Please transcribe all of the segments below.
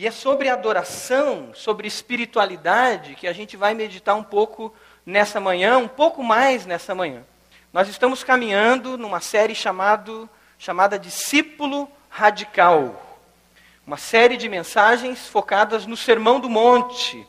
E é sobre adoração, sobre espiritualidade, que a gente vai meditar um pouco nessa manhã, um pouco mais nessa manhã. Nós estamos caminhando numa série chamado, chamada Discípulo Radical. Uma série de mensagens focadas no Sermão do Monte.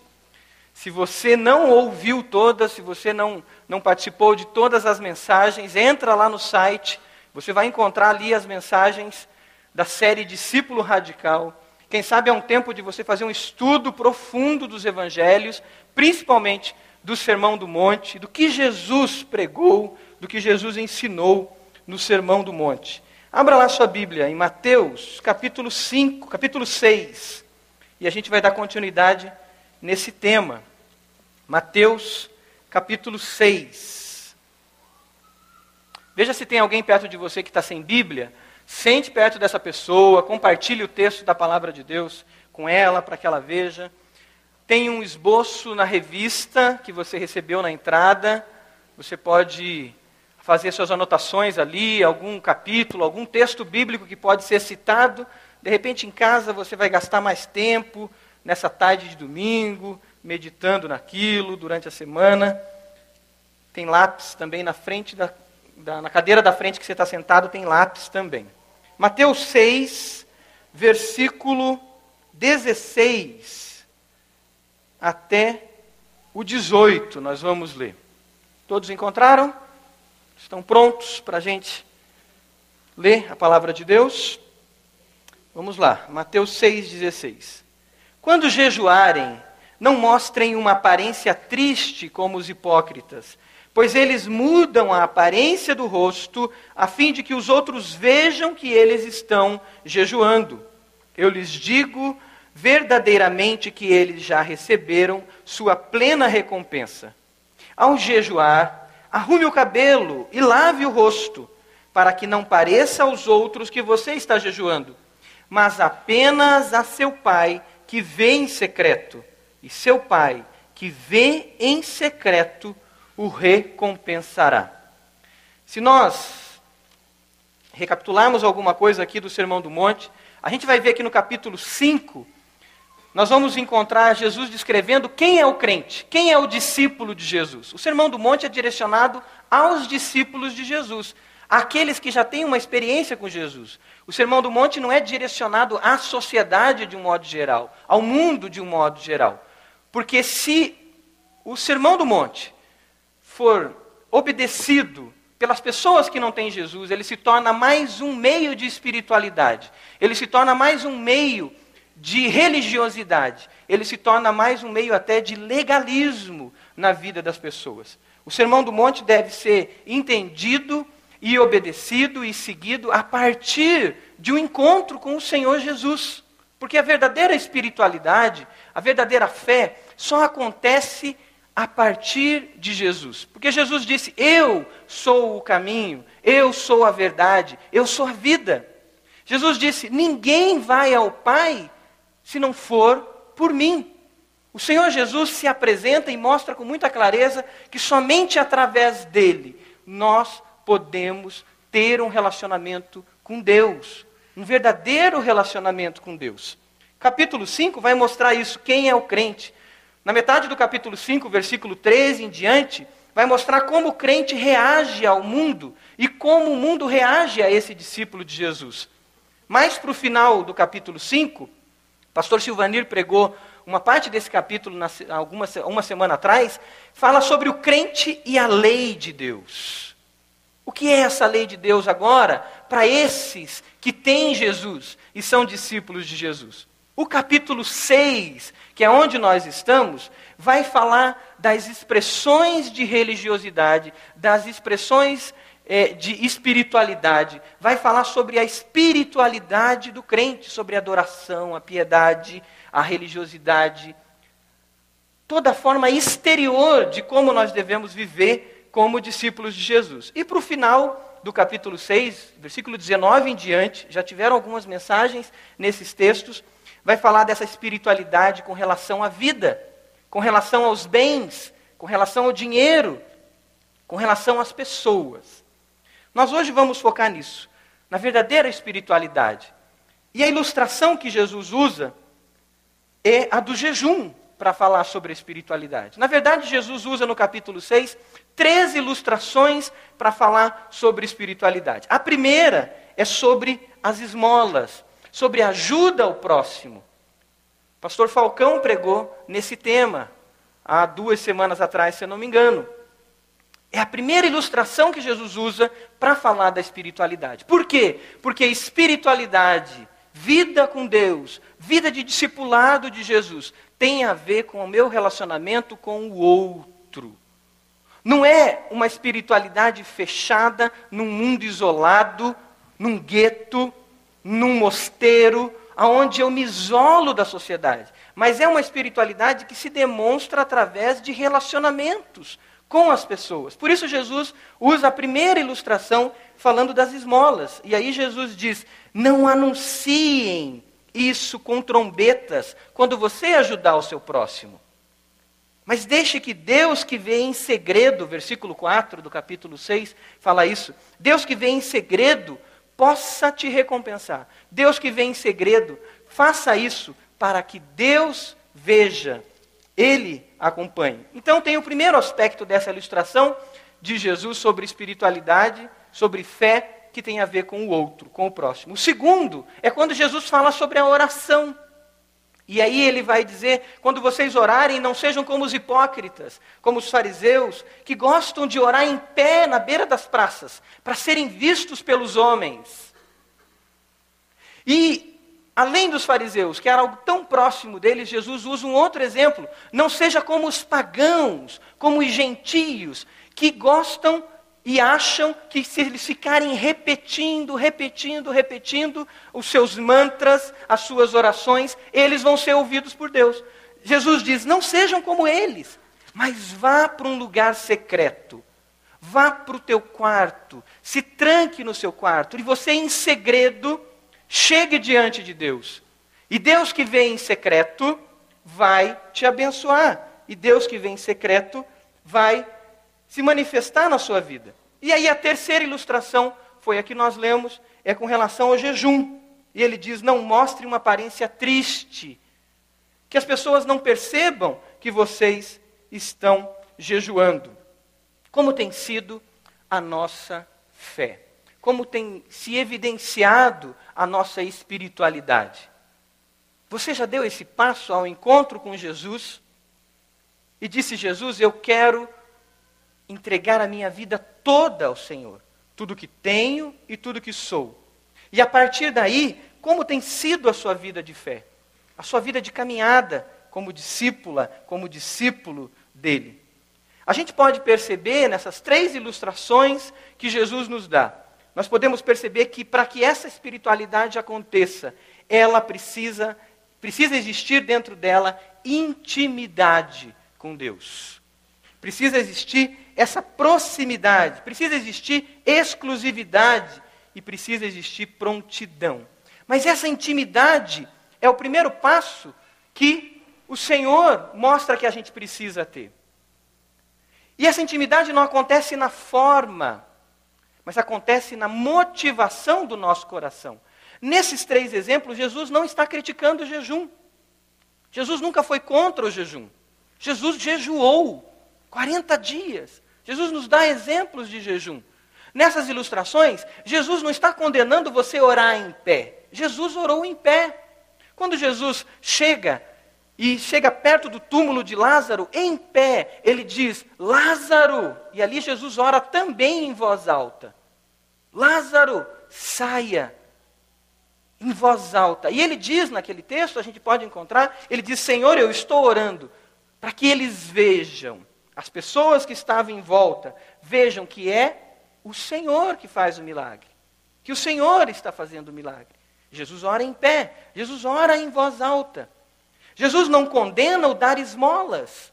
Se você não ouviu todas, se você não, não participou de todas as mensagens, entra lá no site, você vai encontrar ali as mensagens da série Discípulo Radical. Quem sabe é um tempo de você fazer um estudo profundo dos evangelhos, principalmente do Sermão do Monte, do que Jesus pregou, do que Jesus ensinou no Sermão do Monte. Abra lá sua Bíblia em Mateus, capítulo 5, capítulo 6, e a gente vai dar continuidade nesse tema. Mateus, capítulo 6. Veja se tem alguém perto de você que está sem Bíblia. Sente perto dessa pessoa, compartilhe o texto da palavra de Deus com ela para que ela veja. Tem um esboço na revista que você recebeu na entrada. Você pode fazer suas anotações ali, algum capítulo, algum texto bíblico que pode ser citado. De repente, em casa, você vai gastar mais tempo nessa tarde de domingo, meditando naquilo durante a semana. Tem lápis também na frente da, da na cadeira da frente que você está sentado, tem lápis também. Mateus 6, versículo 16 até o 18, nós vamos ler. Todos encontraram? Estão prontos para a gente ler a palavra de Deus? Vamos lá, Mateus 6,16. Quando jejuarem, não mostrem uma aparência triste como os hipócritas pois eles mudam a aparência do rosto, a fim de que os outros vejam que eles estão jejuando. Eu lhes digo verdadeiramente que eles já receberam sua plena recompensa. Ao jejuar, arrume o cabelo e lave o rosto, para que não pareça aos outros que você está jejuando, mas apenas a seu pai que vê em secreto. E seu pai que vê em secreto o recompensará. Se nós recapitularmos alguma coisa aqui do Sermão do Monte, a gente vai ver que no capítulo 5, nós vamos encontrar Jesus descrevendo quem é o crente, quem é o discípulo de Jesus. O Sermão do Monte é direcionado aos discípulos de Jesus, àqueles que já têm uma experiência com Jesus. O Sermão do Monte não é direcionado à sociedade de um modo geral, ao mundo de um modo geral. Porque se o Sermão do Monte for obedecido pelas pessoas que não têm Jesus, ele se torna mais um meio de espiritualidade, ele se torna mais um meio de religiosidade, ele se torna mais um meio até de legalismo na vida das pessoas. O Sermão do Monte deve ser entendido e obedecido e seguido a partir de um encontro com o Senhor Jesus. Porque a verdadeira espiritualidade, a verdadeira fé, só acontece a partir de Jesus. Porque Jesus disse: Eu sou o caminho, eu sou a verdade, eu sou a vida. Jesus disse: Ninguém vai ao Pai se não for por mim. O Senhor Jesus se apresenta e mostra com muita clareza que somente através dele nós podemos ter um relacionamento com Deus, um verdadeiro relacionamento com Deus. Capítulo 5 vai mostrar isso, quem é o crente. Na metade do capítulo 5, versículo 13 em diante, vai mostrar como o crente reage ao mundo e como o mundo reage a esse discípulo de Jesus. Mais para o final do capítulo 5, pastor Silvanir pregou uma parte desse capítulo na, alguma, uma semana atrás, fala sobre o crente e a lei de Deus. O que é essa lei de Deus agora para esses que têm Jesus e são discípulos de Jesus? O capítulo 6 que é onde nós estamos, vai falar das expressões de religiosidade, das expressões é, de espiritualidade, vai falar sobre a espiritualidade do crente, sobre a adoração, a piedade, a religiosidade, toda a forma exterior de como nós devemos viver como discípulos de Jesus. E para o final do capítulo 6, versículo 19 em diante, já tiveram algumas mensagens nesses textos vai falar dessa espiritualidade com relação à vida, com relação aos bens, com relação ao dinheiro, com relação às pessoas. Nós hoje vamos focar nisso, na verdadeira espiritualidade. E a ilustração que Jesus usa é a do jejum para falar sobre a espiritualidade. Na verdade, Jesus usa no capítulo 6 três ilustrações para falar sobre espiritualidade. A primeira é sobre as esmolas, sobre ajuda ao próximo. Pastor Falcão pregou nesse tema há duas semanas atrás, se eu não me engano. É a primeira ilustração que Jesus usa para falar da espiritualidade. Por quê? Porque espiritualidade, vida com Deus, vida de discipulado de Jesus, tem a ver com o meu relacionamento com o outro. Não é uma espiritualidade fechada num mundo isolado, num gueto, num mosteiro, aonde eu me isolo da sociedade. Mas é uma espiritualidade que se demonstra através de relacionamentos com as pessoas. Por isso Jesus usa a primeira ilustração falando das esmolas. E aí Jesus diz: "Não anunciem isso com trombetas quando você ajudar o seu próximo. Mas deixe que Deus que vê em segredo, versículo 4 do capítulo 6 fala isso. Deus que vê em segredo possa te recompensar. Deus que vê em segredo, faça isso para que Deus veja, Ele acompanhe. Então tem o primeiro aspecto dessa ilustração de Jesus sobre espiritualidade, sobre fé que tem a ver com o outro, com o próximo. O segundo é quando Jesus fala sobre a oração. E aí ele vai dizer: quando vocês orarem, não sejam como os hipócritas, como os fariseus, que gostam de orar em pé na beira das praças, para serem vistos pelos homens. E, além dos fariseus, que era algo tão próximo deles, Jesus usa um outro exemplo: não seja como os pagãos, como os gentios, que gostam e acham que se eles ficarem repetindo, repetindo, repetindo os seus mantras, as suas orações, eles vão ser ouvidos por Deus. Jesus diz: não sejam como eles, mas vá para um lugar secreto. Vá para o teu quarto, se tranque no seu quarto, e você em segredo chegue diante de Deus. E Deus que vem em secreto vai te abençoar. E Deus que vem em secreto vai se manifestar na sua vida. E aí a terceira ilustração foi a que nós lemos, é com relação ao jejum. E ele diz: não mostre uma aparência triste, que as pessoas não percebam que vocês estão jejuando. Como tem sido a nossa fé? Como tem se evidenciado a nossa espiritualidade? Você já deu esse passo ao encontro com Jesus? E disse Jesus: Eu quero entregar a minha vida toda ao Senhor, tudo que tenho e tudo que sou. E a partir daí, como tem sido a sua vida de fé? A sua vida de caminhada como discípula, como discípulo dele. A gente pode perceber nessas três ilustrações que Jesus nos dá. Nós podemos perceber que para que essa espiritualidade aconteça, ela precisa precisa existir dentro dela intimidade com Deus. Precisa existir essa proximidade, precisa existir exclusividade e precisa existir prontidão. Mas essa intimidade é o primeiro passo que o Senhor mostra que a gente precisa ter. E essa intimidade não acontece na forma, mas acontece na motivação do nosso coração. Nesses três exemplos, Jesus não está criticando o jejum. Jesus nunca foi contra o jejum. Jesus jejuou 40 dias. Jesus nos dá exemplos de jejum. Nessas ilustrações, Jesus não está condenando você orar em pé. Jesus orou em pé. Quando Jesus chega e chega perto do túmulo de Lázaro, em pé, ele diz: Lázaro! E ali Jesus ora também em voz alta: Lázaro, saia! Em voz alta. E ele diz naquele texto, a gente pode encontrar, ele diz: Senhor, eu estou orando para que eles vejam as pessoas que estavam em volta vejam que é o Senhor que faz o milagre. Que o Senhor está fazendo o milagre. Jesus ora em pé, Jesus ora em voz alta. Jesus não condena o dar esmolas.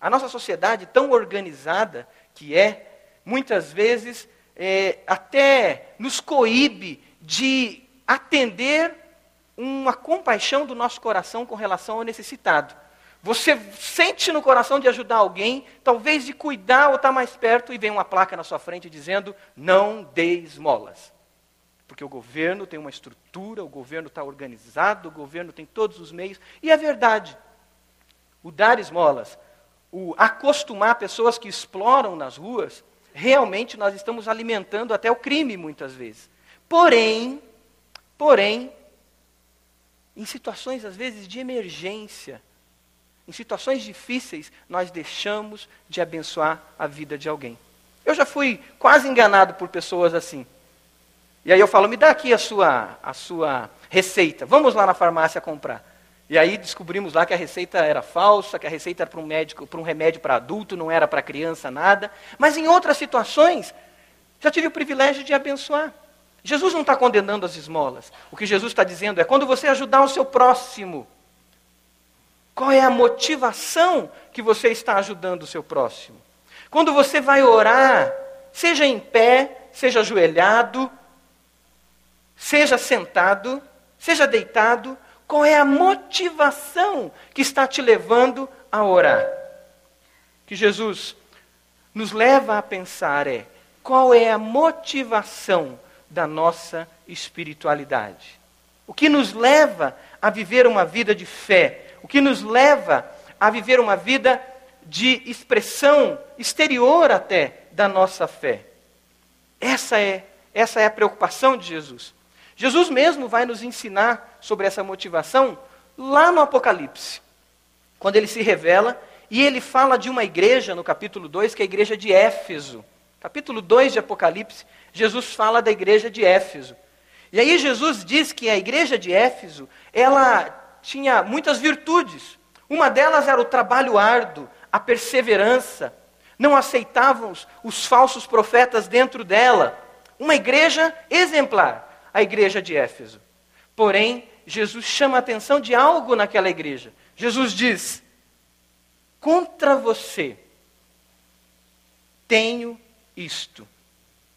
A nossa sociedade tão organizada que é, muitas vezes é, até nos coíbe de atender uma compaixão do nosso coração com relação ao necessitado. Você sente no coração de ajudar alguém, talvez de cuidar ou estar tá mais perto, e vem uma placa na sua frente dizendo: não dê esmolas. Porque o governo tem uma estrutura, o governo está organizado, o governo tem todos os meios. E é verdade. O dar esmolas, o acostumar pessoas que exploram nas ruas, realmente nós estamos alimentando até o crime muitas vezes. Porém, porém, em situações às vezes de emergência, em situações difíceis, nós deixamos de abençoar a vida de alguém. Eu já fui quase enganado por pessoas assim. E aí eu falo, me dá aqui a sua, a sua receita, vamos lá na farmácia comprar. E aí descobrimos lá que a receita era falsa, que a receita era para um médico, para um remédio para adulto, não era para criança nada. Mas em outras situações, já tive o privilégio de abençoar. Jesus não está condenando as esmolas. O que Jesus está dizendo é quando você ajudar o seu próximo, qual é a motivação que você está ajudando o seu próximo? Quando você vai orar, seja em pé, seja ajoelhado, seja sentado, seja deitado, qual é a motivação que está te levando a orar? Que Jesus nos leva a pensar é qual é a motivação da nossa espiritualidade? O que nos leva a viver uma vida de fé? O que nos leva a viver uma vida de expressão exterior até da nossa fé? Essa é, essa é a preocupação de Jesus. Jesus mesmo vai nos ensinar sobre essa motivação lá no Apocalipse, quando ele se revela e ele fala de uma igreja no capítulo 2, que é a igreja de Éfeso. Capítulo 2 de Apocalipse, Jesus fala da igreja de Éfeso. E aí Jesus diz que a igreja de Éfeso, ela tinha muitas virtudes. Uma delas era o trabalho árduo, a perseverança. Não aceitavam os falsos profetas dentro dela. Uma igreja exemplar a igreja de Éfeso. Porém, Jesus chama a atenção de algo naquela igreja. Jesus diz: Contra você tenho isto.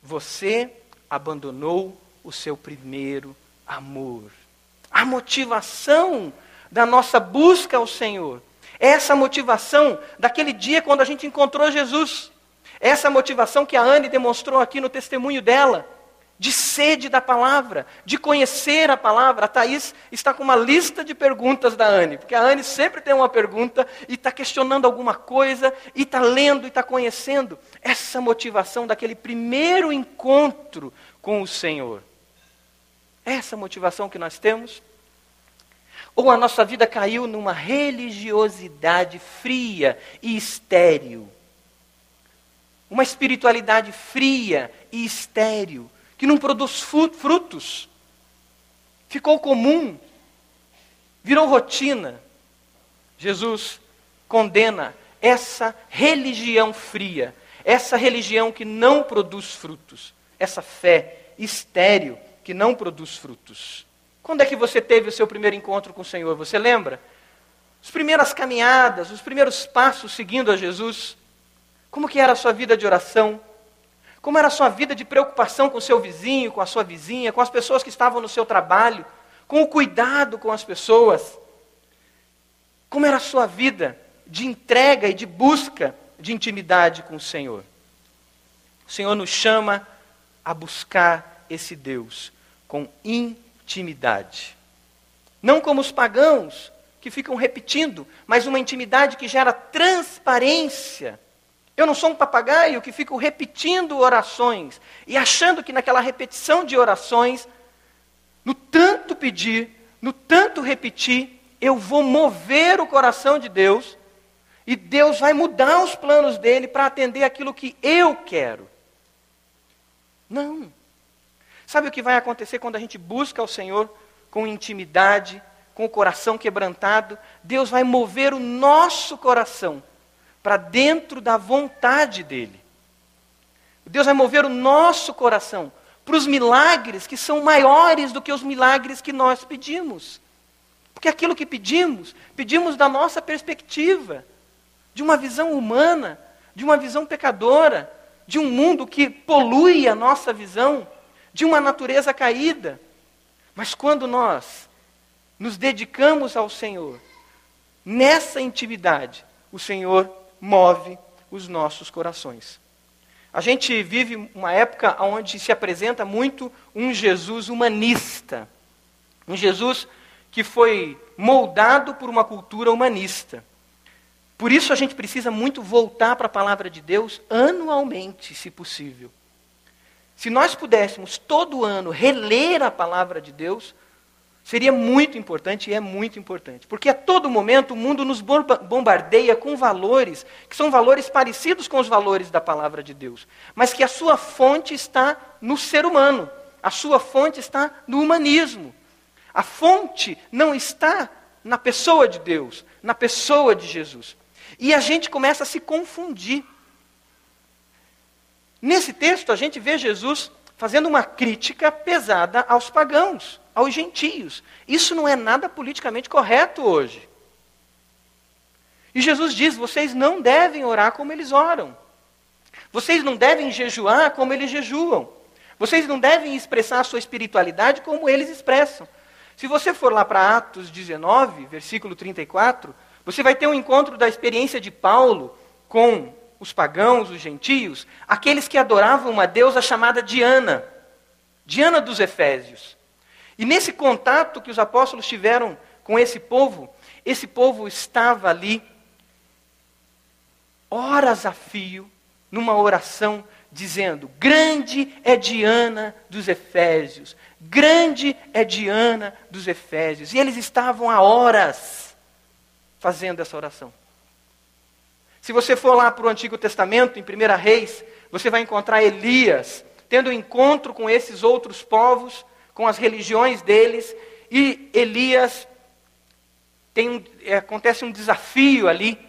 Você abandonou o seu primeiro amor. A motivação da nossa busca ao Senhor. É essa motivação daquele dia quando a gente encontrou Jesus. É essa motivação que a Anne demonstrou aqui no testemunho dela de sede da palavra, de conhecer a palavra. A Thaís está com uma lista de perguntas da Anne, porque a Anne sempre tem uma pergunta e está questionando alguma coisa, e está lendo e está conhecendo. Essa motivação daquele primeiro encontro com o Senhor. Essa motivação que nós temos? Ou a nossa vida caiu numa religiosidade fria e estéril? Uma espiritualidade fria e estéril que não produz frutos. Ficou comum, virou rotina. Jesus condena essa religião fria, essa religião que não produz frutos, essa fé estéril que não produz frutos. Quando é que você teve o seu primeiro encontro com o Senhor? Você lembra? As primeiras caminhadas, os primeiros passos seguindo a Jesus. Como que era a sua vida de oração? Como era a sua vida de preocupação com o seu vizinho, com a sua vizinha, com as pessoas que estavam no seu trabalho, com o cuidado com as pessoas? Como era a sua vida de entrega e de busca de intimidade com o Senhor? O Senhor nos chama a buscar esse Deus com intimidade. Não como os pagãos que ficam repetindo, mas uma intimidade que gera transparência eu não sou um papagaio que fico repetindo orações e achando que naquela repetição de orações, no tanto pedir, no tanto repetir, eu vou mover o coração de Deus e Deus vai mudar os planos dele para atender aquilo que eu quero. Não. Sabe o que vai acontecer quando a gente busca o Senhor com intimidade, com o coração quebrantado? Deus vai mover o nosso coração para dentro da vontade dele. Deus vai mover o nosso coração para os milagres que são maiores do que os milagres que nós pedimos. Porque aquilo que pedimos, pedimos da nossa perspectiva, de uma visão humana, de uma visão pecadora, de um mundo que polui a nossa visão, de uma natureza caída. Mas quando nós nos dedicamos ao Senhor, nessa intimidade, o Senhor move os nossos corações. A gente vive uma época onde se apresenta muito um Jesus humanista. Um Jesus que foi moldado por uma cultura humanista. Por isso a gente precisa muito voltar para a palavra de Deus anualmente, se possível. Se nós pudéssemos todo ano reler a palavra de Deus, seria muito importante e é muito importante. Porque a todo momento o mundo nos bombardeia com valores que são valores parecidos com os valores da palavra de Deus, mas que a sua fonte está no ser humano, a sua fonte está no humanismo. A fonte não está na pessoa de Deus, na pessoa de Jesus. E a gente começa a se confundir. Nesse texto, a gente vê Jesus fazendo uma crítica pesada aos pagãos, aos gentios. Isso não é nada politicamente correto hoje. E Jesus diz: vocês não devem orar como eles oram. Vocês não devem jejuar como eles jejuam. Vocês não devem expressar a sua espiritualidade como eles expressam. Se você for lá para Atos 19, versículo 34, você vai ter um encontro da experiência de Paulo com os pagãos, os gentios, aqueles que adoravam uma deusa chamada Diana, Diana dos Efésios. E nesse contato que os apóstolos tiveram com esse povo, esse povo estava ali, horas a fio, numa oração, dizendo: Grande é Diana dos Efésios, Grande é Diana dos Efésios. E eles estavam há horas fazendo essa oração. Se você for lá para o Antigo Testamento, em 1 Reis, você vai encontrar Elias tendo um encontro com esses outros povos, com as religiões deles, e Elias tem é, acontece um desafio ali,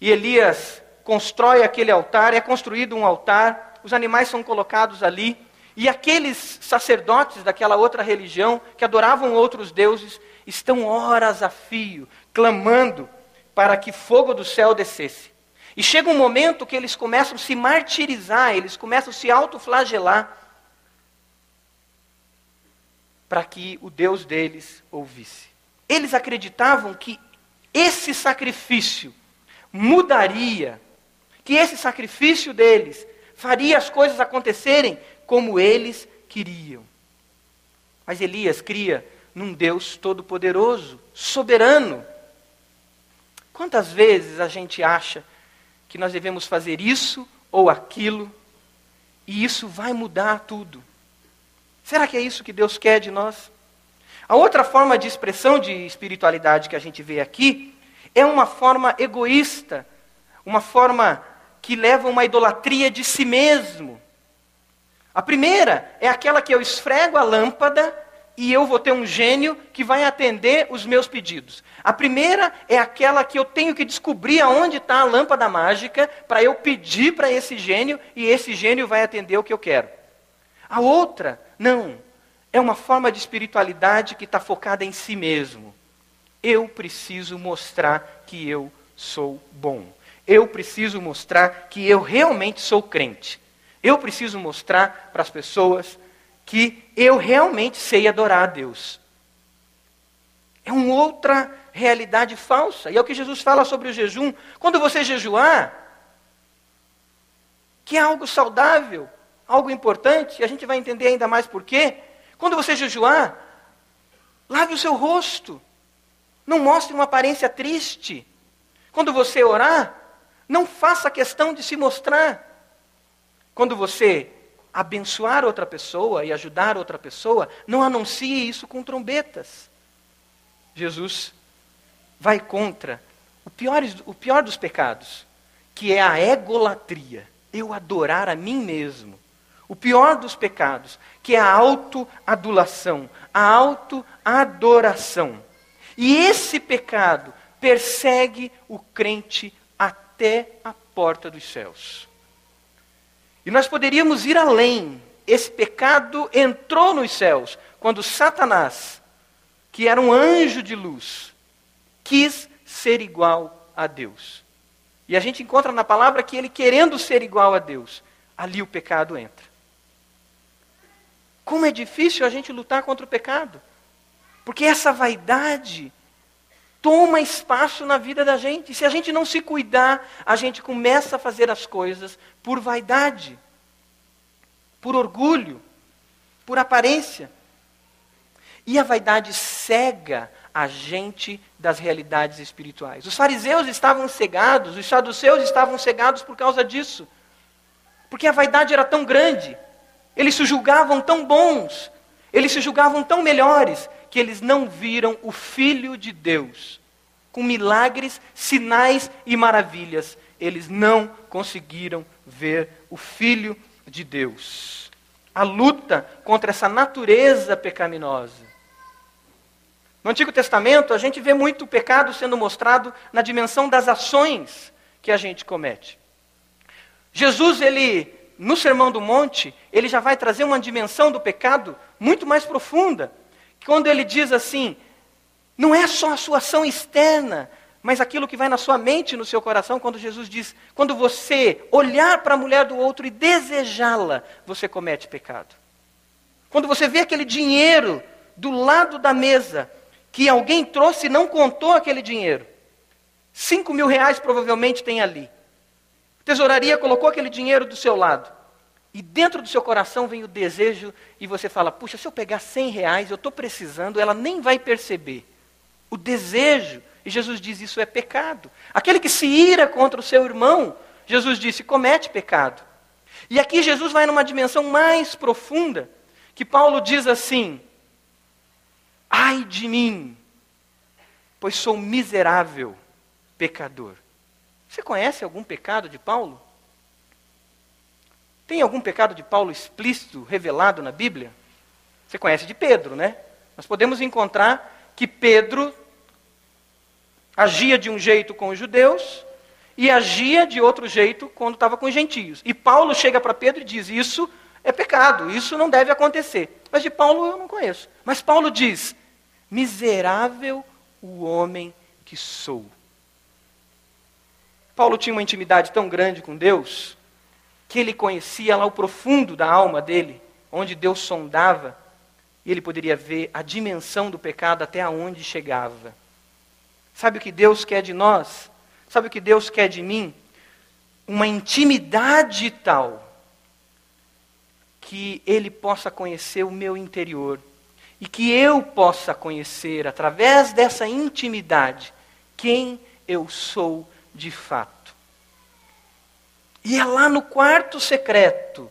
e Elias constrói aquele altar, é construído um altar, os animais são colocados ali, e aqueles sacerdotes daquela outra religião, que adoravam outros deuses, estão horas a fio, clamando para que fogo do céu descesse. E chega um momento que eles começam a se martirizar, eles começam a se autoflagelar, para que o Deus deles ouvisse. Eles acreditavam que esse sacrifício mudaria, que esse sacrifício deles faria as coisas acontecerem como eles queriam. Mas Elias cria num Deus todo-poderoso, soberano. Quantas vezes a gente acha que nós devemos fazer isso ou aquilo e isso vai mudar tudo? Será que é isso que Deus quer de nós? A outra forma de expressão de espiritualidade que a gente vê aqui é uma forma egoísta, uma forma que leva a uma idolatria de si mesmo. A primeira é aquela que eu esfrego a lâmpada e eu vou ter um gênio que vai atender os meus pedidos. A primeira é aquela que eu tenho que descobrir aonde está a lâmpada mágica para eu pedir para esse gênio e esse gênio vai atender o que eu quero. A outra, não, é uma forma de espiritualidade que está focada em si mesmo. Eu preciso mostrar que eu sou bom. Eu preciso mostrar que eu realmente sou crente. Eu preciso mostrar para as pessoas que eu realmente sei adorar a Deus. É uma outra realidade falsa. E é o que Jesus fala sobre o jejum. Quando você jejuar, que é algo saudável, algo importante, e a gente vai entender ainda mais por quê. Quando você jejuar, lave o seu rosto. Não mostre uma aparência triste. Quando você orar, não faça questão de se mostrar. Quando você abençoar outra pessoa e ajudar outra pessoa, não anuncie isso com trombetas. Jesus vai contra o pior, o pior dos pecados, que é a egolatria. Eu adorar a mim mesmo. O pior dos pecados, que é a autoadulação, a autoadoração. E esse pecado persegue o crente até a porta dos céus. E nós poderíamos ir além. Esse pecado entrou nos céus quando Satanás, que era um anjo de luz, quis ser igual a Deus. E a gente encontra na palavra que ele, querendo ser igual a Deus, ali o pecado entra. Como é difícil a gente lutar contra o pecado. Porque essa vaidade toma espaço na vida da gente. Se a gente não se cuidar, a gente começa a fazer as coisas por vaidade. por orgulho, por aparência. E a vaidade cega a gente das realidades espirituais. Os fariseus estavam cegados, os saduceus estavam cegados por causa disso. Porque a vaidade era tão grande, eles se julgavam tão bons, eles se julgavam tão melhores, que eles não viram o Filho de Deus. Com milagres, sinais e maravilhas, eles não conseguiram ver o Filho de Deus. A luta contra essa natureza pecaminosa. No Antigo Testamento, a gente vê muito o pecado sendo mostrado na dimensão das ações que a gente comete. Jesus, ele, no Sermão do Monte, ele já vai trazer uma dimensão do pecado muito mais profunda. Quando ele diz assim: não é só a sua ação externa, mas aquilo que vai na sua mente no seu coração, quando Jesus diz: quando você olhar para a mulher do outro e desejá-la, você comete pecado. Quando você vê aquele dinheiro do lado da mesa que alguém trouxe e não contou aquele dinheiro. Cinco mil reais provavelmente tem ali. A tesouraria colocou aquele dinheiro do seu lado. E dentro do seu coração vem o desejo e você fala, puxa, se eu pegar cem reais, eu estou precisando, ela nem vai perceber. O desejo, e Jesus diz, isso é pecado. Aquele que se ira contra o seu irmão, Jesus disse, comete pecado. E aqui Jesus vai numa dimensão mais profunda, que Paulo diz assim, Ai de mim, pois sou miserável pecador. Você conhece algum pecado de Paulo? Tem algum pecado de Paulo explícito, revelado na Bíblia? Você conhece de Pedro, né? Nós podemos encontrar que Pedro agia de um jeito com os judeus e agia de outro jeito quando estava com os gentios. E Paulo chega para Pedro e diz: Isso é pecado, isso não deve acontecer. Mas de Paulo eu não conheço. Mas Paulo diz: miserável o homem que sou. Paulo tinha uma intimidade tão grande com Deus que ele conhecia lá o profundo da alma dele, onde Deus sondava, e ele poderia ver a dimensão do pecado até aonde chegava. Sabe o que Deus quer de nós? Sabe o que Deus quer de mim? Uma intimidade tal que ele possa conhecer o meu interior e que eu possa conhecer, através dessa intimidade, quem eu sou de fato. E é lá no quarto secreto,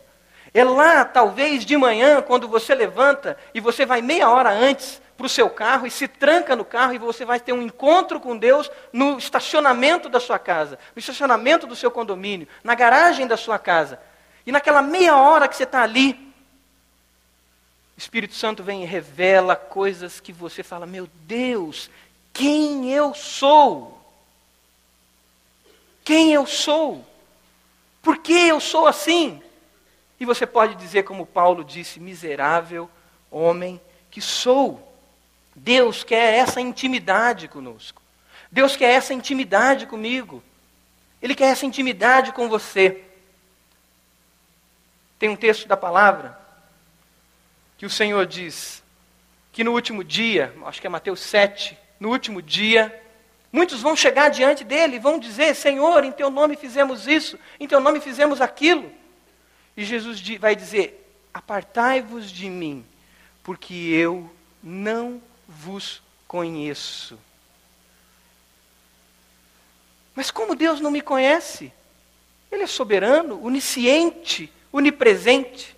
é lá, talvez de manhã, quando você levanta e você vai meia hora antes para o seu carro e se tranca no carro e você vai ter um encontro com Deus no estacionamento da sua casa, no estacionamento do seu condomínio, na garagem da sua casa. E naquela meia hora que você está ali, o Espírito Santo vem e revela coisas que você fala: Meu Deus, quem eu sou? Quem eu sou? Por que eu sou assim? E você pode dizer, como Paulo disse: Miserável homem que sou. Deus quer essa intimidade conosco. Deus quer essa intimidade comigo. Ele quer essa intimidade com você. Tem um texto da palavra que o Senhor diz que no último dia, acho que é Mateus 7, no último dia, muitos vão chegar diante dele e vão dizer: Senhor, em teu nome fizemos isso, em teu nome fizemos aquilo. E Jesus vai dizer: Apartai-vos de mim, porque eu não vos conheço. Mas como Deus não me conhece? Ele é soberano, onisciente, onipresente.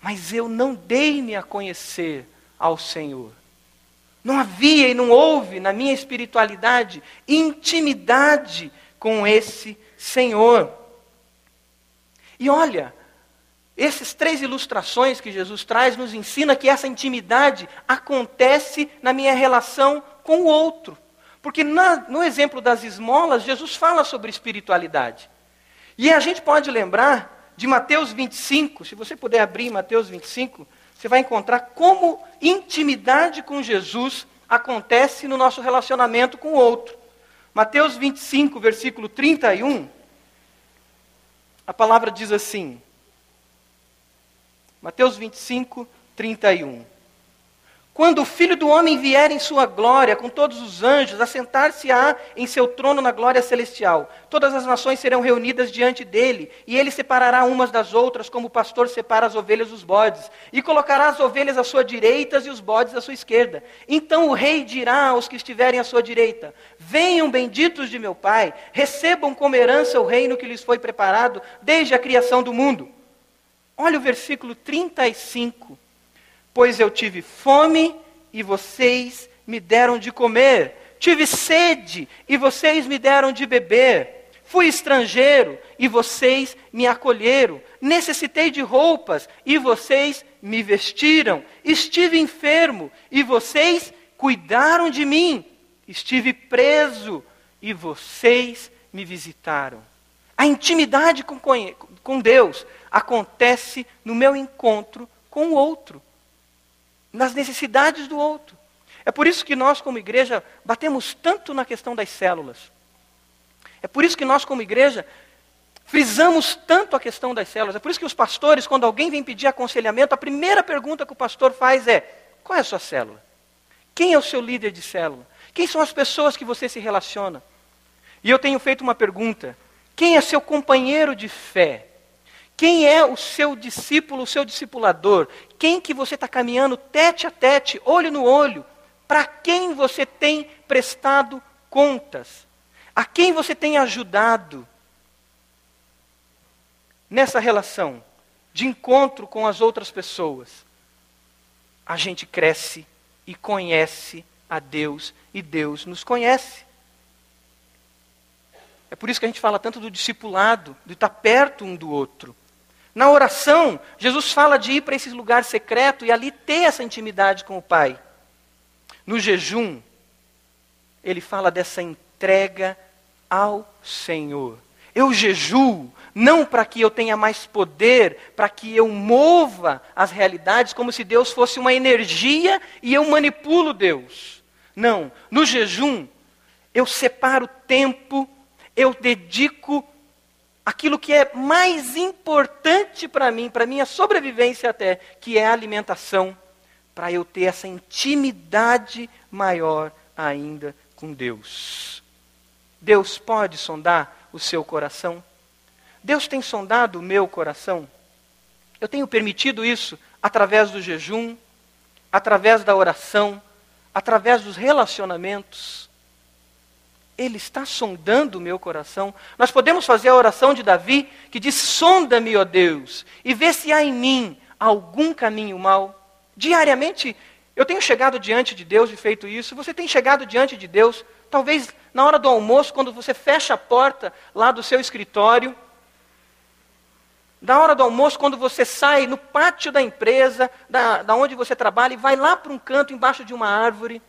Mas eu não dei-me a conhecer ao Senhor. Não havia e não houve na minha espiritualidade intimidade com esse Senhor. E olha, essas três ilustrações que Jesus traz nos ensina que essa intimidade acontece na minha relação com o outro. Porque na, no exemplo das esmolas, Jesus fala sobre espiritualidade. E a gente pode lembrar de Mateus 25, se você puder abrir Mateus 25, você vai encontrar como intimidade com Jesus acontece no nosso relacionamento com o outro. Mateus 25, versículo 31, a palavra diz assim: Mateus 25, 31. Quando o Filho do Homem vier em sua glória, com todos os anjos, assentar-se-á em seu trono na glória celestial. Todas as nações serão reunidas diante dele, e ele separará umas das outras, como o pastor separa as ovelhas dos bodes, e colocará as ovelhas à sua direita e os bodes à sua esquerda. Então o rei dirá aos que estiverem à sua direita: Venham, benditos de meu Pai, recebam como herança o reino que lhes foi preparado desde a criação do mundo. Olha o versículo 35 Pois eu tive fome e vocês me deram de comer. Tive sede e vocês me deram de beber. Fui estrangeiro e vocês me acolheram. Necessitei de roupas e vocês me vestiram. Estive enfermo e vocês cuidaram de mim. Estive preso e vocês me visitaram. A intimidade com, com Deus acontece no meu encontro com o outro nas necessidades do outro. É por isso que nós, como igreja, batemos tanto na questão das células. É por isso que nós, como igreja, frisamos tanto a questão das células. É por isso que os pastores, quando alguém vem pedir aconselhamento, a primeira pergunta que o pastor faz é: qual é a sua célula? Quem é o seu líder de célula? Quem são as pessoas que você se relaciona? E eu tenho feito uma pergunta: quem é seu companheiro de fé? Quem é o seu discípulo, o seu discipulador? Quem que você está caminhando tete a tete, olho no olho? Para quem você tem prestado contas? A quem você tem ajudado nessa relação de encontro com as outras pessoas? A gente cresce e conhece a Deus e Deus nos conhece. É por isso que a gente fala tanto do discipulado, de estar perto um do outro. Na oração, Jesus fala de ir para esse lugar secreto e ali ter essa intimidade com o Pai. No jejum, ele fala dessa entrega ao Senhor. Eu jejuo não para que eu tenha mais poder, para que eu mova as realidades como se Deus fosse uma energia e eu manipulo Deus. Não, no jejum eu separo tempo, eu dedico aquilo que é mais importante para mim, para minha sobrevivência até, que é a alimentação, para eu ter essa intimidade maior ainda com Deus. Deus pode sondar o seu coração? Deus tem sondado o meu coração? Eu tenho permitido isso através do jejum, através da oração, através dos relacionamentos. Ele está sondando o meu coração. Nós podemos fazer a oração de Davi, que diz: Sonda-me, ó Deus, e vê se há em mim algum caminho mau. Diariamente, eu tenho chegado diante de Deus e feito isso. Você tem chegado diante de Deus, talvez na hora do almoço, quando você fecha a porta lá do seu escritório. Na hora do almoço, quando você sai no pátio da empresa, da, da onde você trabalha, e vai lá para um canto embaixo de uma árvore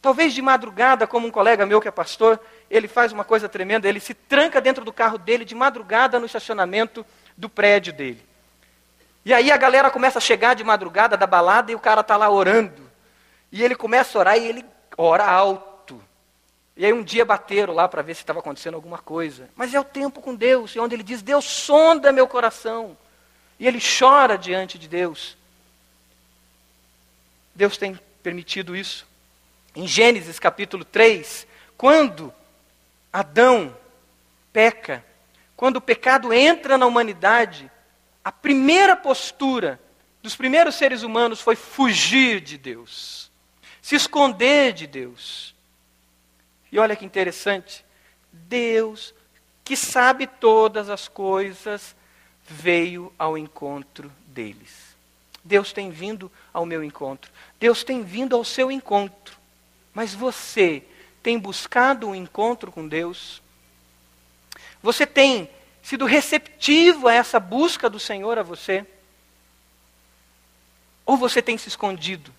Talvez de madrugada, como um colega meu que é pastor, ele faz uma coisa tremenda, ele se tranca dentro do carro dele de madrugada no estacionamento do prédio dele. E aí a galera começa a chegar de madrugada da balada e o cara está lá orando. E ele começa a orar e ele ora alto. E aí um dia bateram lá para ver se estava acontecendo alguma coisa. Mas é o tempo com Deus, e onde ele diz, Deus sonda meu coração. E ele chora diante de Deus. Deus tem permitido isso. Em Gênesis capítulo 3, quando Adão peca, quando o pecado entra na humanidade, a primeira postura dos primeiros seres humanos foi fugir de Deus, se esconder de Deus. E olha que interessante, Deus, que sabe todas as coisas, veio ao encontro deles. Deus tem vindo ao meu encontro. Deus tem vindo ao seu encontro. Mas você tem buscado um encontro com Deus? Você tem sido receptivo a essa busca do Senhor a você? Ou você tem se escondido?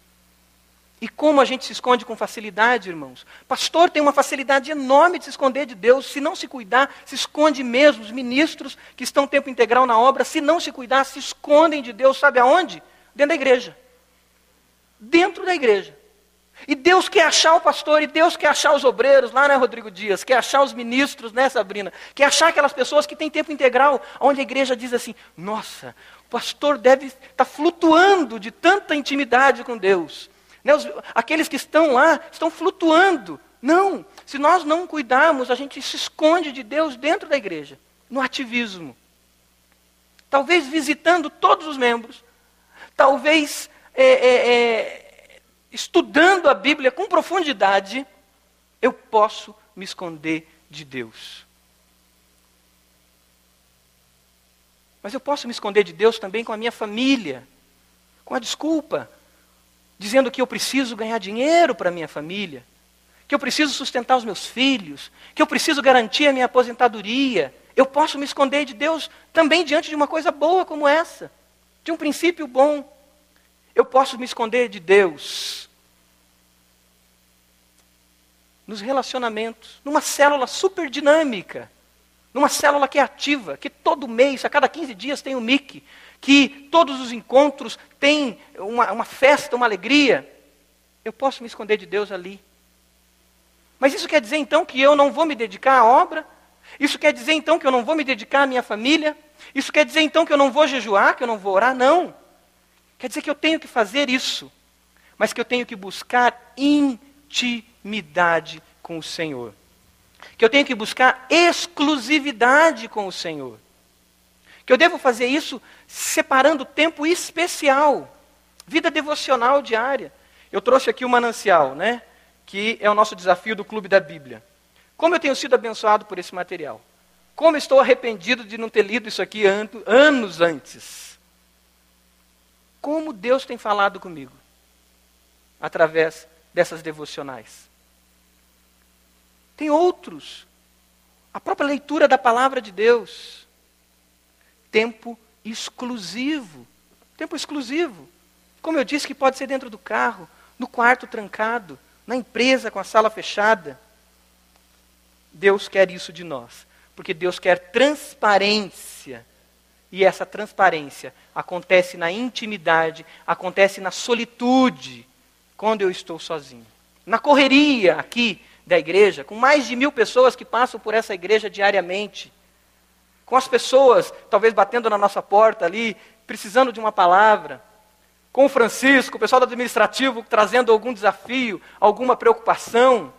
E como a gente se esconde com facilidade, irmãos? Pastor tem uma facilidade enorme de se esconder de Deus. Se não se cuidar, se esconde mesmo. Os ministros que estão tempo integral na obra, se não se cuidar, se escondem de Deus. Sabe aonde? Dentro da igreja. Dentro da igreja. E Deus quer achar o pastor, e Deus quer achar os obreiros, lá né, Rodrigo Dias, quer achar os ministros, né, Sabrina? Quer achar aquelas pessoas que têm tempo integral, onde a igreja diz assim: nossa, o pastor deve estar tá flutuando de tanta intimidade com Deus. Né, os, aqueles que estão lá estão flutuando. Não, se nós não cuidarmos, a gente se esconde de Deus dentro da igreja, no ativismo. Talvez visitando todos os membros, talvez é, é, é, estudando a Bíblia com profundidade, eu posso me esconder de Deus. Mas eu posso me esconder de Deus também com a minha família, com a desculpa, dizendo que eu preciso ganhar dinheiro para a minha família, que eu preciso sustentar os meus filhos, que eu preciso garantir a minha aposentadoria. Eu posso me esconder de Deus também diante de uma coisa boa como essa, de um princípio bom. Eu posso me esconder de Deus nos relacionamentos, numa célula super dinâmica, numa célula que é ativa, que todo mês, a cada 15 dias tem um MIC, que todos os encontros têm uma, uma festa, uma alegria. Eu posso me esconder de Deus ali. Mas isso quer dizer então que eu não vou me dedicar à obra? Isso quer dizer então que eu não vou me dedicar à minha família? Isso quer dizer então que eu não vou jejuar, que eu não vou orar? Não. Quer dizer que eu tenho que fazer isso, mas que eu tenho que buscar intimidade com o Senhor. Que eu tenho que buscar exclusividade com o Senhor. Que eu devo fazer isso separando tempo especial, vida devocional diária. Eu trouxe aqui o manancial, né? Que é o nosso desafio do Clube da Bíblia. Como eu tenho sido abençoado por esse material. Como estou arrependido de não ter lido isso aqui anos antes. Como Deus tem falado comigo através dessas devocionais. Tem outros. A própria leitura da palavra de Deus. Tempo exclusivo. Tempo exclusivo. Como eu disse, que pode ser dentro do carro, no quarto trancado, na empresa com a sala fechada. Deus quer isso de nós. Porque Deus quer transparência e essa transparência acontece na intimidade, acontece na solitude, quando eu estou sozinho. Na correria aqui da igreja, com mais de mil pessoas que passam por essa igreja diariamente, com as pessoas talvez batendo na nossa porta ali, precisando de uma palavra, com o Francisco, o pessoal do administrativo trazendo algum desafio, alguma preocupação,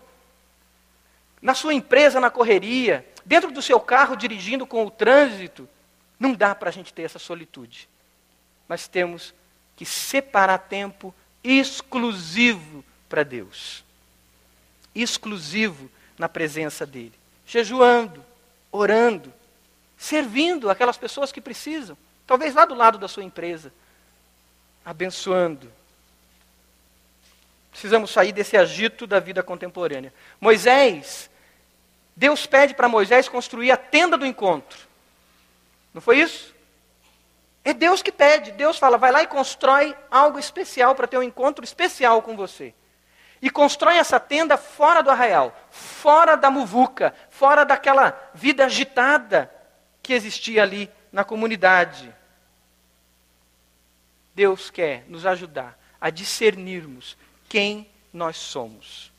na sua empresa, na correria, dentro do seu carro dirigindo com o trânsito, não dá para a gente ter essa solitude. Mas temos que separar tempo exclusivo para Deus. Exclusivo na presença dEle. Jejuando, orando, servindo aquelas pessoas que precisam. Talvez lá do lado da sua empresa. Abençoando. Precisamos sair desse agito da vida contemporânea. Moisés, Deus pede para Moisés construir a tenda do encontro. Não foi isso? É Deus que pede. Deus fala, vai lá e constrói algo especial para ter um encontro especial com você. E constrói essa tenda fora do arraial, fora da muvuca, fora daquela vida agitada que existia ali na comunidade. Deus quer nos ajudar a discernirmos quem nós somos.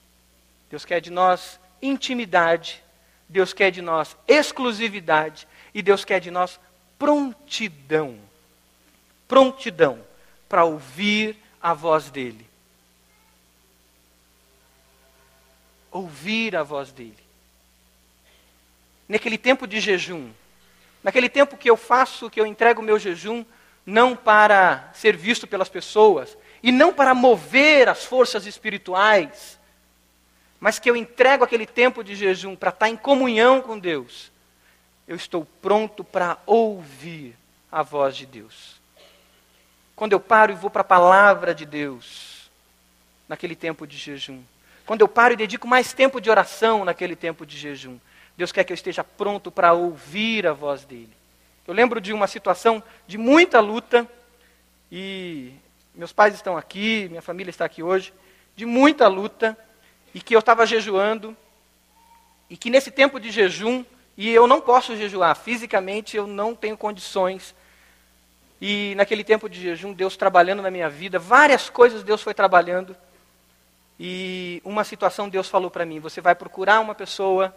Deus quer de nós intimidade, Deus quer de nós exclusividade, e Deus quer de nós prontidão. Prontidão para ouvir a voz dele. Ouvir a voz dele. Naquele tempo de jejum, naquele tempo que eu faço, que eu entrego o meu jejum, não para ser visto pelas pessoas, e não para mover as forças espirituais, mas que eu entrego aquele tempo de jejum para estar em comunhão com Deus eu estou pronto para ouvir a voz de Deus. Quando eu paro e vou para a palavra de Deus, naquele tempo de jejum. Quando eu paro e dedico mais tempo de oração naquele tempo de jejum. Deus quer que eu esteja pronto para ouvir a voz dele. Eu lembro de uma situação de muita luta, e meus pais estão aqui, minha família está aqui hoje, de muita luta, e que eu estava jejuando, e que nesse tempo de jejum, e eu não posso jejuar, fisicamente eu não tenho condições. E naquele tempo de jejum, Deus trabalhando na minha vida, várias coisas Deus foi trabalhando. E uma situação Deus falou para mim: você vai procurar uma pessoa,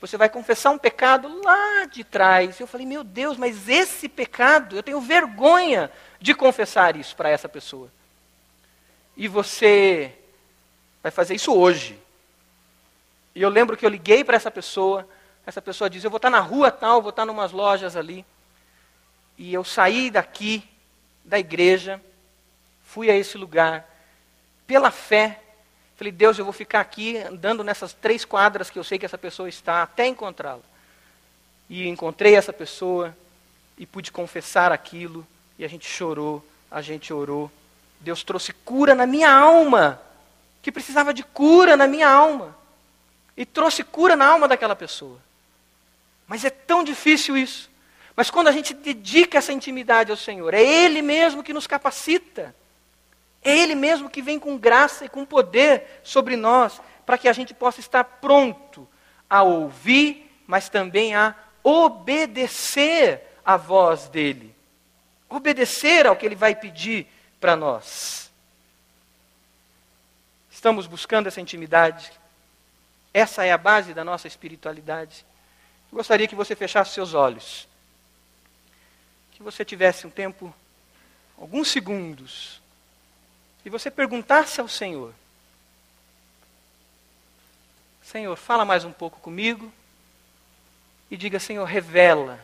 você vai confessar um pecado lá de trás. Eu falei: meu Deus, mas esse pecado, eu tenho vergonha de confessar isso para essa pessoa. E você vai fazer isso hoje. E eu lembro que eu liguei para essa pessoa, essa pessoa disse: Eu vou estar na rua tal, vou estar em umas lojas ali. E eu saí daqui, da igreja, fui a esse lugar, pela fé. Falei, Deus, eu vou ficar aqui andando nessas três quadras que eu sei que essa pessoa está, até encontrá-la. E encontrei essa pessoa e pude confessar aquilo. E a gente chorou, a gente orou. Deus trouxe cura na minha alma, que precisava de cura na minha alma. E trouxe cura na alma daquela pessoa. Mas é tão difícil isso. Mas quando a gente dedica essa intimidade ao Senhor, é Ele mesmo que nos capacita. É Ele mesmo que vem com graça e com poder sobre nós, para que a gente possa estar pronto a ouvir, mas também a obedecer a voz dEle. Obedecer ao que Ele vai pedir para nós. Estamos buscando essa intimidade. Essa é a base da nossa espiritualidade. Gostaria que você fechasse seus olhos. Que você tivesse um tempo, alguns segundos, e você perguntasse ao Senhor: Senhor, fala mais um pouco comigo. E diga: Senhor, revela,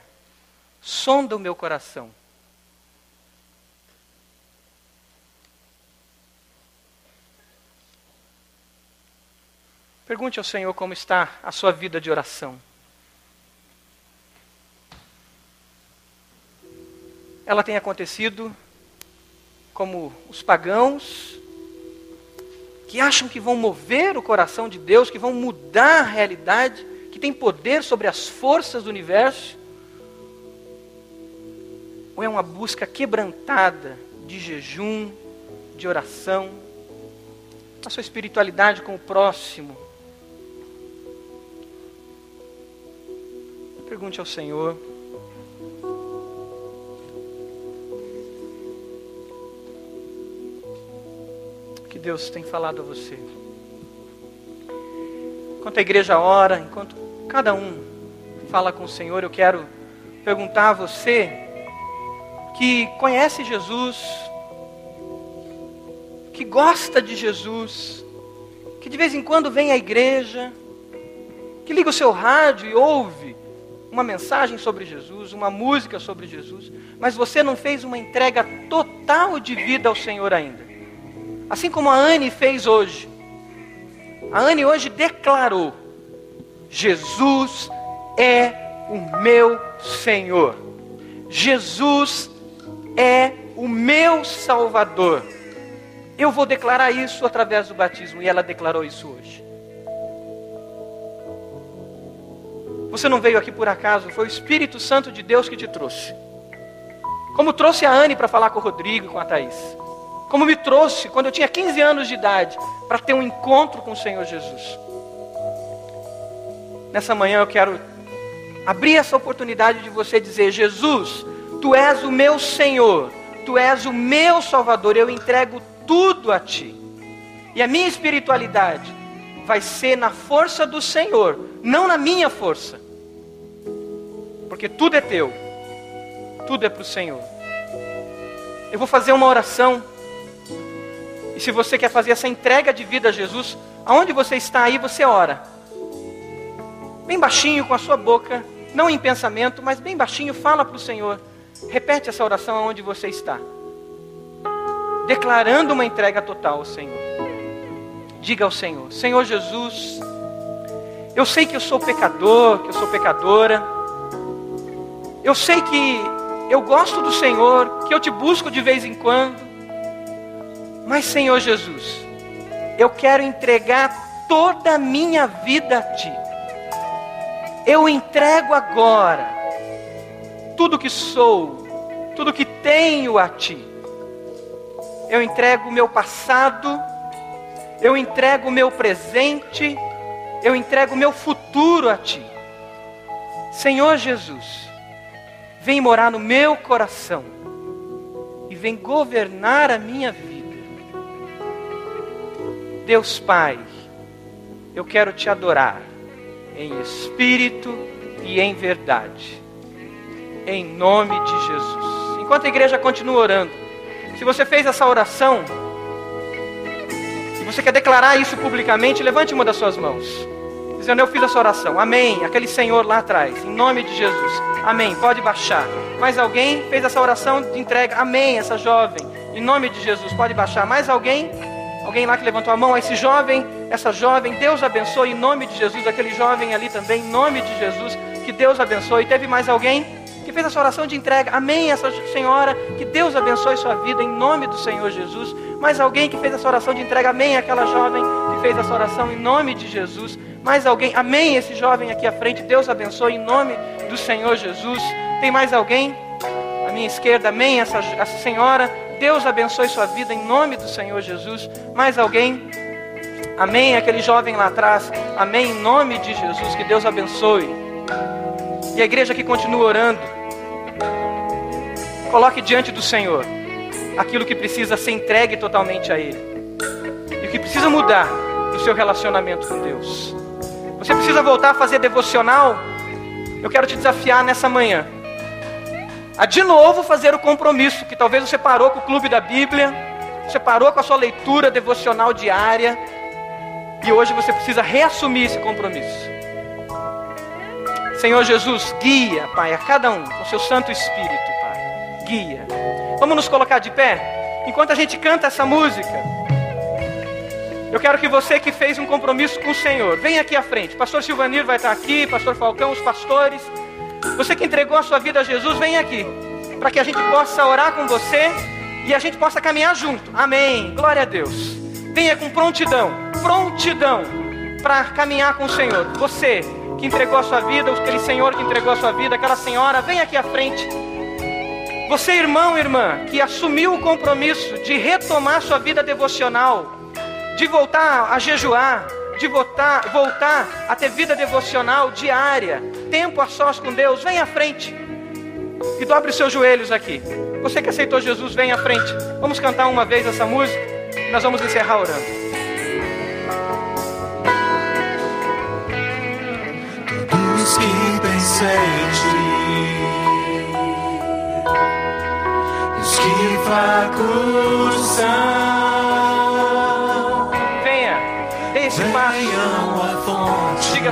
sonda o meu coração. Pergunte ao Senhor como está a sua vida de oração. Ela tem acontecido como os pagãos, que acham que vão mover o coração de Deus, que vão mudar a realidade, que tem poder sobre as forças do universo? Ou é uma busca quebrantada de jejum, de oração, a sua espiritualidade com o próximo? Pergunte ao Senhor. Deus tem falado a você. Enquanto a igreja ora, enquanto cada um fala com o Senhor, eu quero perguntar a você que conhece Jesus, que gosta de Jesus, que de vez em quando vem à igreja, que liga o seu rádio e ouve uma mensagem sobre Jesus, uma música sobre Jesus, mas você não fez uma entrega total de vida ao Senhor ainda. Assim como a Anne fez hoje. A Anne hoje declarou: Jesus é o meu Senhor. Jesus é o meu Salvador. Eu vou declarar isso através do batismo e ela declarou isso hoje. Você não veio aqui por acaso, foi o Espírito Santo de Deus que te trouxe. Como trouxe a Anne para falar com o Rodrigo e com a Thaís como me trouxe quando eu tinha 15 anos de idade para ter um encontro com o Senhor Jesus. Nessa manhã eu quero abrir essa oportunidade de você dizer: Jesus, tu és o meu Senhor, tu és o meu Salvador, eu entrego tudo a ti. E a minha espiritualidade vai ser na força do Senhor, não na minha força. Porque tudo é teu, tudo é para o Senhor. Eu vou fazer uma oração se você quer fazer essa entrega de vida a Jesus, aonde você está aí, você ora. Bem baixinho, com a sua boca, não em pensamento, mas bem baixinho, fala para o Senhor. Repete essa oração aonde você está. Declarando uma entrega total ao Senhor. Diga ao Senhor: Senhor Jesus, eu sei que eu sou pecador, que eu sou pecadora. Eu sei que eu gosto do Senhor, que eu te busco de vez em quando. Mas, Senhor Jesus, eu quero entregar toda a minha vida a Ti. Eu entrego agora tudo que sou, tudo que tenho a Ti. Eu entrego o meu passado, eu entrego o meu presente, eu entrego o meu futuro a Ti. Senhor Jesus, vem morar no meu coração e vem governar a minha vida. Deus Pai, eu quero te adorar em espírito e em verdade. Em nome de Jesus. Enquanto a igreja continua orando, se você fez essa oração, e você quer declarar isso publicamente, levante uma das suas mãos. Dizendo, eu fiz essa oração. Amém. Aquele Senhor lá atrás. Em nome de Jesus. Amém. Pode baixar. Mais alguém fez essa oração de entrega? Amém. Essa jovem. Em nome de Jesus. Pode baixar. Mais alguém? Alguém lá que levantou a mão? Esse jovem, essa jovem, Deus abençoe em nome de Jesus. Aquele jovem ali também, em nome de Jesus. Que Deus abençoe. Teve mais alguém que fez essa oração de entrega? Amém. Essa senhora, que Deus abençoe sua vida em nome do Senhor Jesus. Mais alguém que fez essa oração de entrega? Amém. Aquela jovem que fez essa oração em nome de Jesus. Mais alguém? Amém. Esse jovem aqui à frente, Deus abençoe em nome do Senhor Jesus. Tem mais alguém? À minha esquerda, amém. Essa, essa senhora, Deus abençoe sua vida em nome do Senhor Jesus. Mais alguém? Amém. Aquele jovem lá atrás, amém. Em nome de Jesus, que Deus abençoe. E a igreja que continua orando, coloque diante do Senhor aquilo que precisa ser entregue totalmente a Ele e o que precisa mudar no seu relacionamento com Deus. Você precisa voltar a fazer devocional? Eu quero te desafiar nessa manhã a de novo fazer o compromisso que talvez você parou com o clube da Bíblia, você parou com a sua leitura devocional diária e hoje você precisa reassumir esse compromisso. Senhor Jesus, guia, Pai, a cada um com seu Santo Espírito, Pai. Guia. Vamos nos colocar de pé enquanto a gente canta essa música. Eu quero que você que fez um compromisso com o Senhor, venha aqui à frente. Pastor Silvanir vai estar aqui, Pastor Falcão, os pastores. Você que entregou a sua vida a Jesus, vem aqui, para que a gente possa orar com você e a gente possa caminhar junto. Amém. Glória a Deus. Venha com prontidão, prontidão para caminhar com o Senhor. Você que entregou a sua vida, aquele Senhor que entregou a sua vida, aquela senhora, vem aqui à frente. Você, irmão, irmã, que assumiu o compromisso de retomar sua vida devocional, de voltar a jejuar, de voltar, voltar a ter vida devocional diária, tempo a sós com Deus, vem à frente e dobre os seus joelhos aqui. Você que aceitou Jesus, vem à frente. Vamos cantar uma vez essa música e nós vamos encerrar orando. Todos que pensei em ti, os que fracos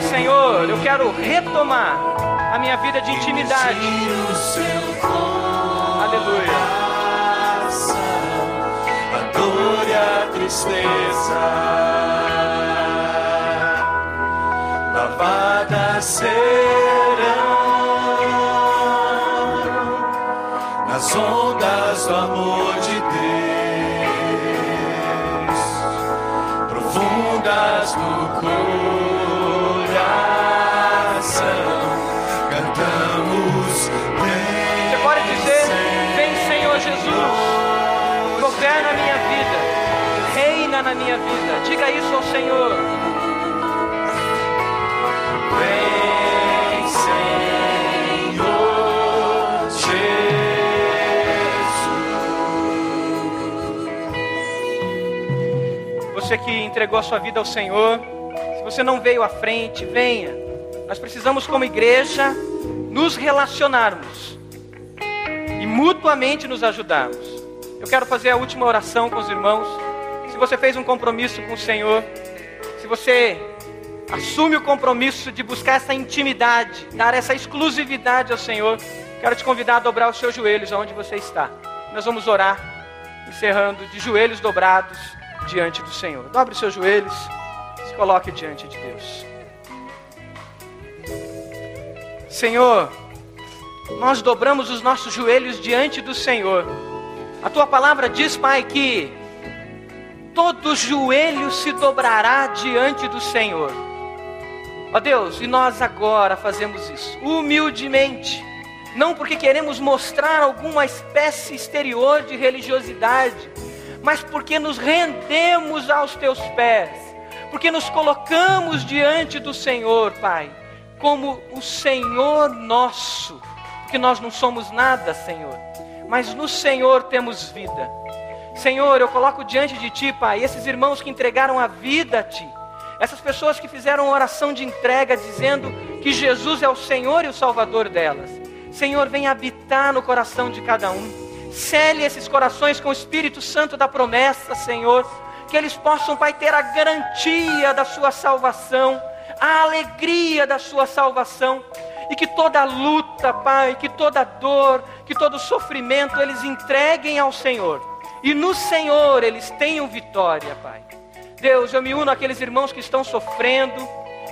Senhor, eu quero retomar a minha vida de intimidade. Aleluia. a dor e a tristeza, lavadas serão nas ondas do amor de Deus, profundas no na minha vida. Diga isso ao Senhor. Vem, Senhor Jesus. Você que entregou a sua vida ao Senhor, se você não veio à frente, venha. Nós precisamos, como igreja, nos relacionarmos e mutuamente nos ajudarmos. Eu quero fazer a última oração com os irmãos. Você fez um compromisso com o Senhor, se você assume o compromisso de buscar essa intimidade, dar essa exclusividade ao Senhor, quero te convidar a dobrar os seus joelhos aonde você está. Nós vamos orar, encerrando de joelhos dobrados diante do Senhor. Dobre os seus joelhos, se coloque diante de Deus. Senhor, nós dobramos os nossos joelhos diante do Senhor. A tua palavra diz, Pai, que todo joelho se dobrará diante do Senhor. Ó Deus, e nós agora fazemos isso, humildemente, não porque queremos mostrar alguma espécie exterior de religiosidade, mas porque nos rendemos aos teus pés, porque nos colocamos diante do Senhor, Pai, como o Senhor nosso, porque nós não somos nada, Senhor, mas no Senhor temos vida. Senhor, eu coloco diante de Ti, Pai, esses irmãos que entregaram a vida a Ti. Essas pessoas que fizeram oração de entrega dizendo que Jesus é o Senhor e o Salvador delas. Senhor, vem habitar no coração de cada um. Cele esses corações com o Espírito Santo da promessa, Senhor. Que eles possam, Pai, ter a garantia da sua salvação, a alegria da sua salvação. E que toda luta, Pai, que toda dor, que todo sofrimento eles entreguem ao Senhor. E no Senhor eles tenham vitória, Pai. Deus, eu me uno àqueles irmãos que estão sofrendo,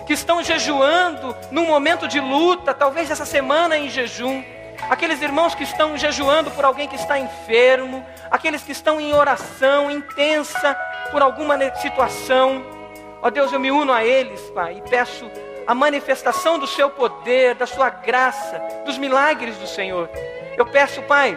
que estão jejuando num momento de luta, talvez essa semana em jejum. Aqueles irmãos que estão jejuando por alguém que está enfermo, aqueles que estão em oração intensa por alguma situação. Ó Deus, eu me uno a eles, Pai, e peço a manifestação do seu poder, da sua graça, dos milagres do Senhor. Eu peço, Pai,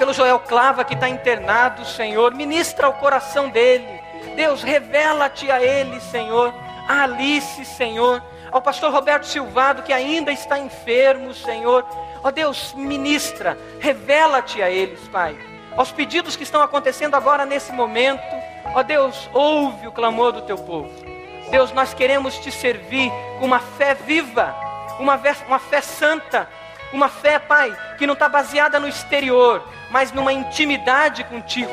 pelo Joel Clava que está internado, Senhor, ministra o coração dele Deus, revela-te a ele, Senhor. A Alice, Senhor. Ao pastor Roberto Silvado, que ainda está enfermo, Senhor. Ó Deus, ministra, revela-te a eles, Pai. Aos pedidos que estão acontecendo agora nesse momento. Ó Deus, ouve o clamor do teu povo. Deus, nós queremos te servir com uma fé viva, uma fé, uma fé santa, uma fé, Pai, que não está baseada no exterior, mas numa intimidade contigo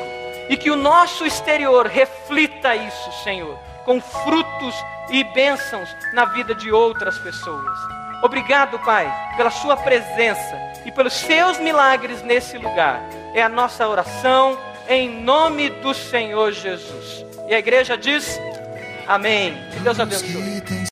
e que o nosso exterior reflita isso, Senhor, com frutos e bênçãos na vida de outras pessoas. Obrigado, Pai, pela Sua presença e pelos Seus milagres nesse lugar. É a nossa oração em nome do Senhor Jesus. E a igreja diz: Amém. Que Deus abençoe.